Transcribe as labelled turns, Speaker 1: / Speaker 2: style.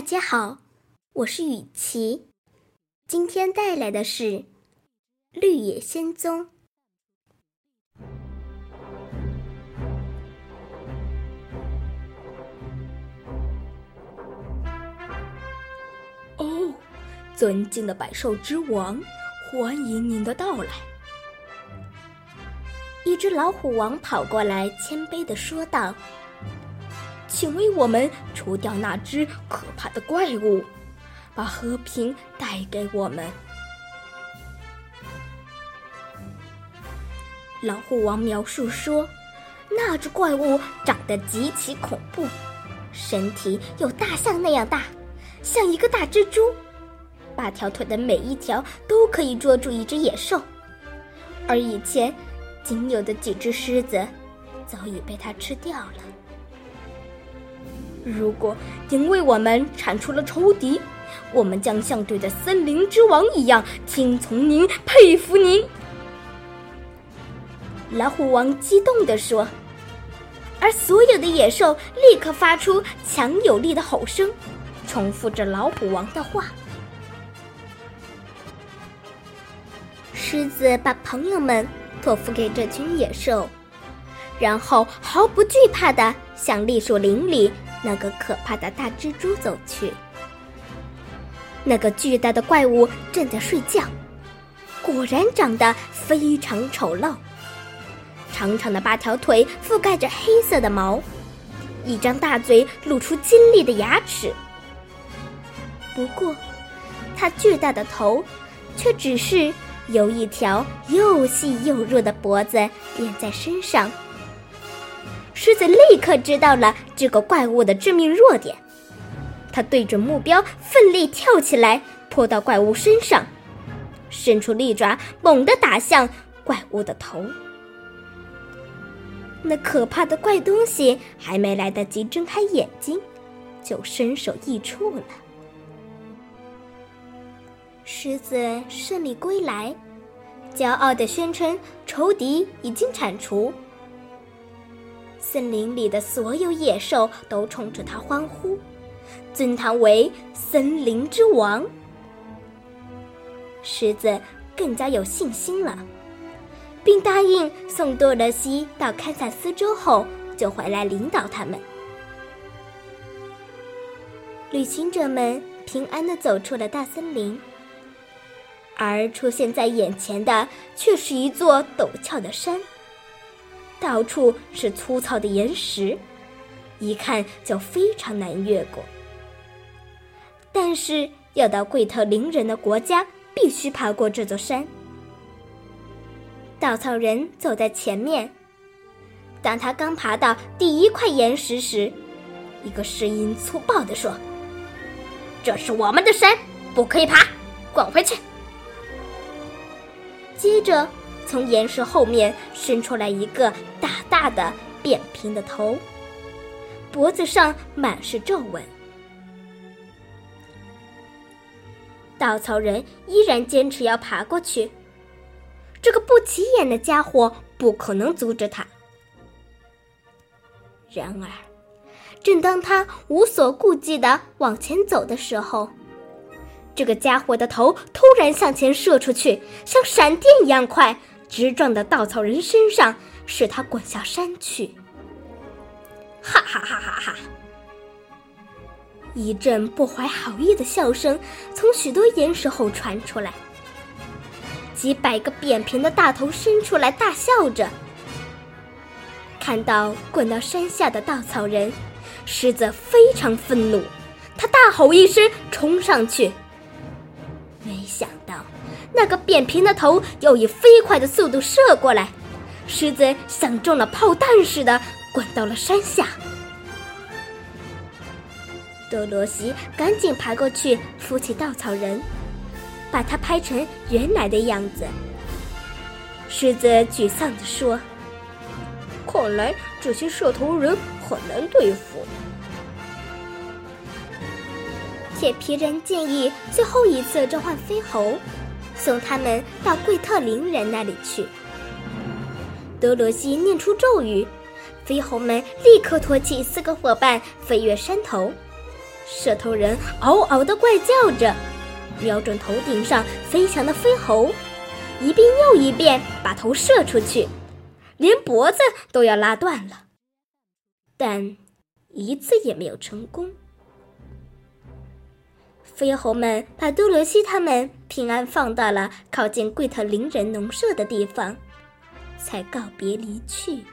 Speaker 1: 大家好，我是雨琪，今天带来的是《绿野仙踪》。
Speaker 2: 哦，尊敬的百兽之王，欢迎您的到来。
Speaker 1: 一只老虎王跑过来，谦卑的说道。
Speaker 2: 请为我们除掉那只可怕的怪物，把和平带给我们。
Speaker 1: 老虎王描述说，那只怪物长得极其恐怖，身体有大象那样大，像一个大蜘蛛，八条腿的每一条都可以捉住一只野兽，而以前仅有的几只狮子早已被它吃掉了。
Speaker 2: 如果因为我们铲除了仇敌，我们将像对待森林之王一样听从您、佩服您。”
Speaker 1: 老虎王激动地说，而所有的野兽立刻发出强有力的吼声，重复着老虎王的话。狮子把朋友们托付给这群野兽，然后毫不惧怕的向栗树林里。那个可怕的大蜘蛛走去。那个巨大的怪物正在睡觉，果然长得非常丑陋。长长的八条腿覆盖着黑色的毛，一张大嘴露出尖利的牙齿。不过，它巨大的头，却只是由一条又细又弱的脖子连在身上。狮子立刻知道了这个怪物的致命弱点，它对准目标奋力跳起来，扑到怪物身上，伸出利爪猛地打向怪物的头。那可怕的怪东西还没来得及睁开眼睛，就身首异处了。狮子胜利归来，骄傲地宣称仇敌已经铲除。森林里的所有野兽都冲着他欢呼，尊他为森林之王。狮子更加有信心了，并答应送多萝西到堪萨斯州后就回来领导他们。旅行者们平安的走出了大森林，而出现在眼前的却是一座陡峭的山。到处是粗糙的岩石，一看就非常难越过。但是要到贵特林人的国家，必须爬过这座山。稻草人走在前面，当他刚爬到第一块岩石时，一个声音粗暴地说：“这是我们的山，不可以爬，滚回去。”接着。从岩石后面伸出来一个大的扁平的头，脖子上满是皱纹。稻草人依然坚持要爬过去。这个不起眼的家伙不可能阻止他。然而，正当他无所顾忌的往前走的时候，这个家伙的头突然向前射出去，像闪电一样快。直撞到稻草人身上，使他滚下山去。哈哈哈哈哈！一阵不怀好意的笑声从许多岩石后传出来，几百个扁平的大头伸出来大笑着。看到滚到山下的稻草人，狮子非常愤怒，他大吼一声，冲上去。没想到。那个扁平的头又以飞快的速度射过来，狮子像中了炮弹似的滚到了山下。多罗西赶紧爬过去扶起稻草人，把他拍成原来的样子。狮子沮丧地说：“
Speaker 2: 看来这些射头人很难对付。”
Speaker 1: 铁皮人建议最后一次召唤飞猴。送他们到贵特林人那里去。德罗西念出咒语，飞猴们立刻托起四个伙伴飞越山头，射头人嗷嗷的怪叫着，瞄准头顶上飞翔的飞猴，一遍又一遍把头射出去，连脖子都要拉断了，但一次也没有成功。飞猴们把多罗西他们平安放到了靠近贵特林人农舍的地方，才告别离去。